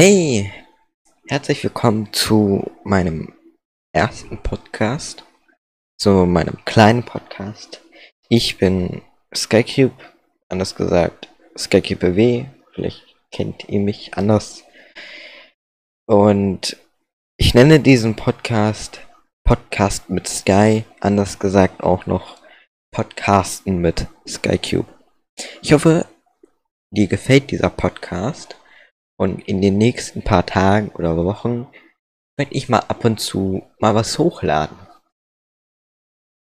Hey, herzlich willkommen zu meinem ersten Podcast, zu meinem kleinen Podcast. Ich bin Skycube, anders gesagt Skycube BW, vielleicht kennt ihr mich anders. Und ich nenne diesen Podcast Podcast mit Sky, anders gesagt auch noch Podcasten mit Skycube. Ich hoffe, dir gefällt dieser Podcast und in den nächsten paar Tagen oder Wochen werde ich mal ab und zu mal was hochladen.